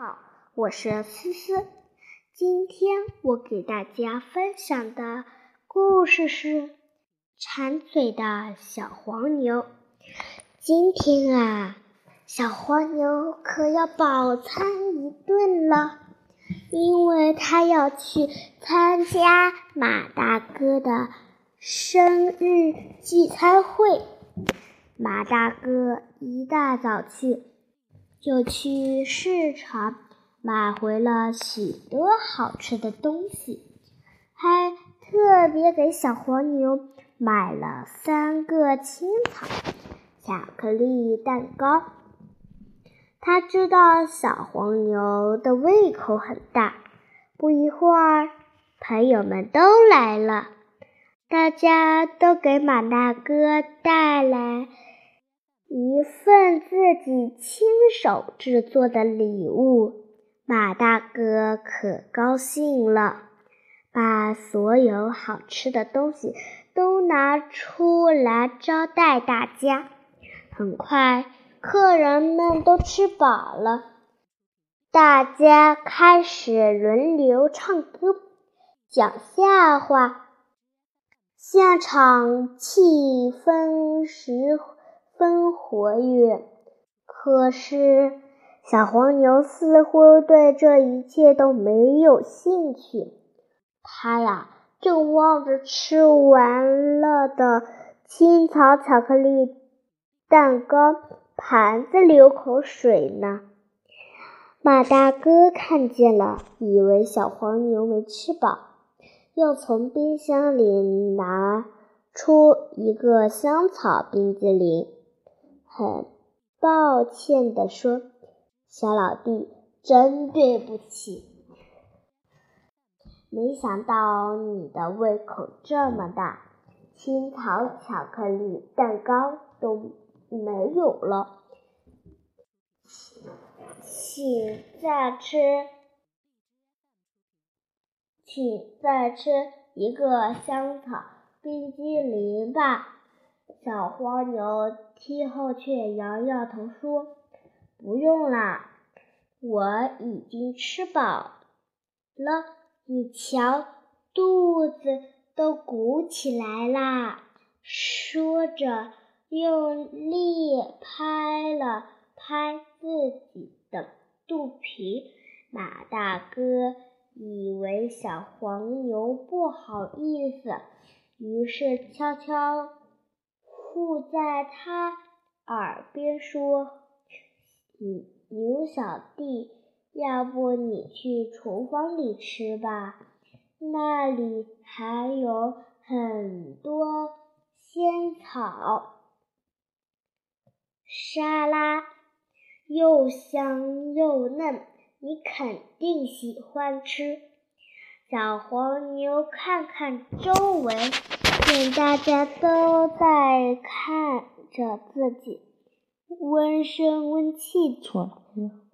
好，我是思思。今天我给大家分享的故事是《馋嘴的小黄牛》。今天啊，小黄牛可要饱餐一顿了，因为他要去参加马大哥的生日聚餐会。马大哥一大早去。就去市场买回了许多好吃的东西，还特别给小黄牛买了三个青草巧克力蛋糕。他知道小黄牛的胃口很大。不一会儿，朋友们都来了，大家都给马大哥带来。一份自己亲手制作的礼物，马大哥可高兴了，把所有好吃的东西都拿出来招待大家。很快，客人们都吃饱了，大家开始轮流唱歌、讲笑话，现场气氛十。分活跃，可是小黄牛似乎对这一切都没有兴趣。他呀，正望着吃完了的青草巧克力蛋糕盘子流口水呢。马大哥看见了，以为小黄牛没吃饱，又从冰箱里拿出一个香草冰激凌。很抱歉地说：“小老弟，真对不起，没想到你的胃口这么大，青草巧克力蛋糕都没有了，请再吃，请再吃一个香草冰激凌吧。”小黄牛听后却摇摇头说：“不用啦，我已经吃饱了。你瞧，肚子都鼓起来啦。”说着，用力拍了拍自己的肚皮。马大哥以为小黄牛不好意思，于是悄悄。附在他耳边说：“牛牛小弟，要不你去厨房里吃吧，那里还有很多仙草沙拉，又香又嫩，你肯定喜欢吃。”小黄牛看看周围。见大家都在看着自己，温声温气，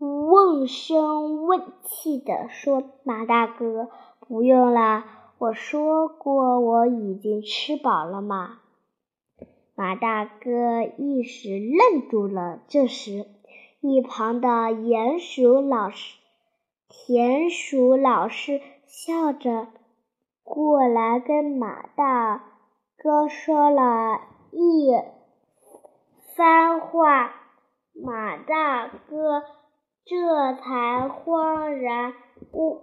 问声问气的说：“马大哥，不用了，我说过我已经吃饱了嘛。”马大哥一时愣住了。这时，一旁的鼹鼠老师、田鼠老师笑着过来跟马大。哥说了一番话，马大哥这才恍然悟，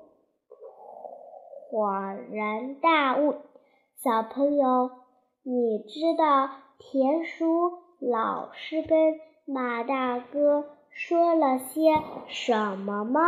恍然大悟。小朋友，你知道田鼠老师跟马大哥说了些什么吗？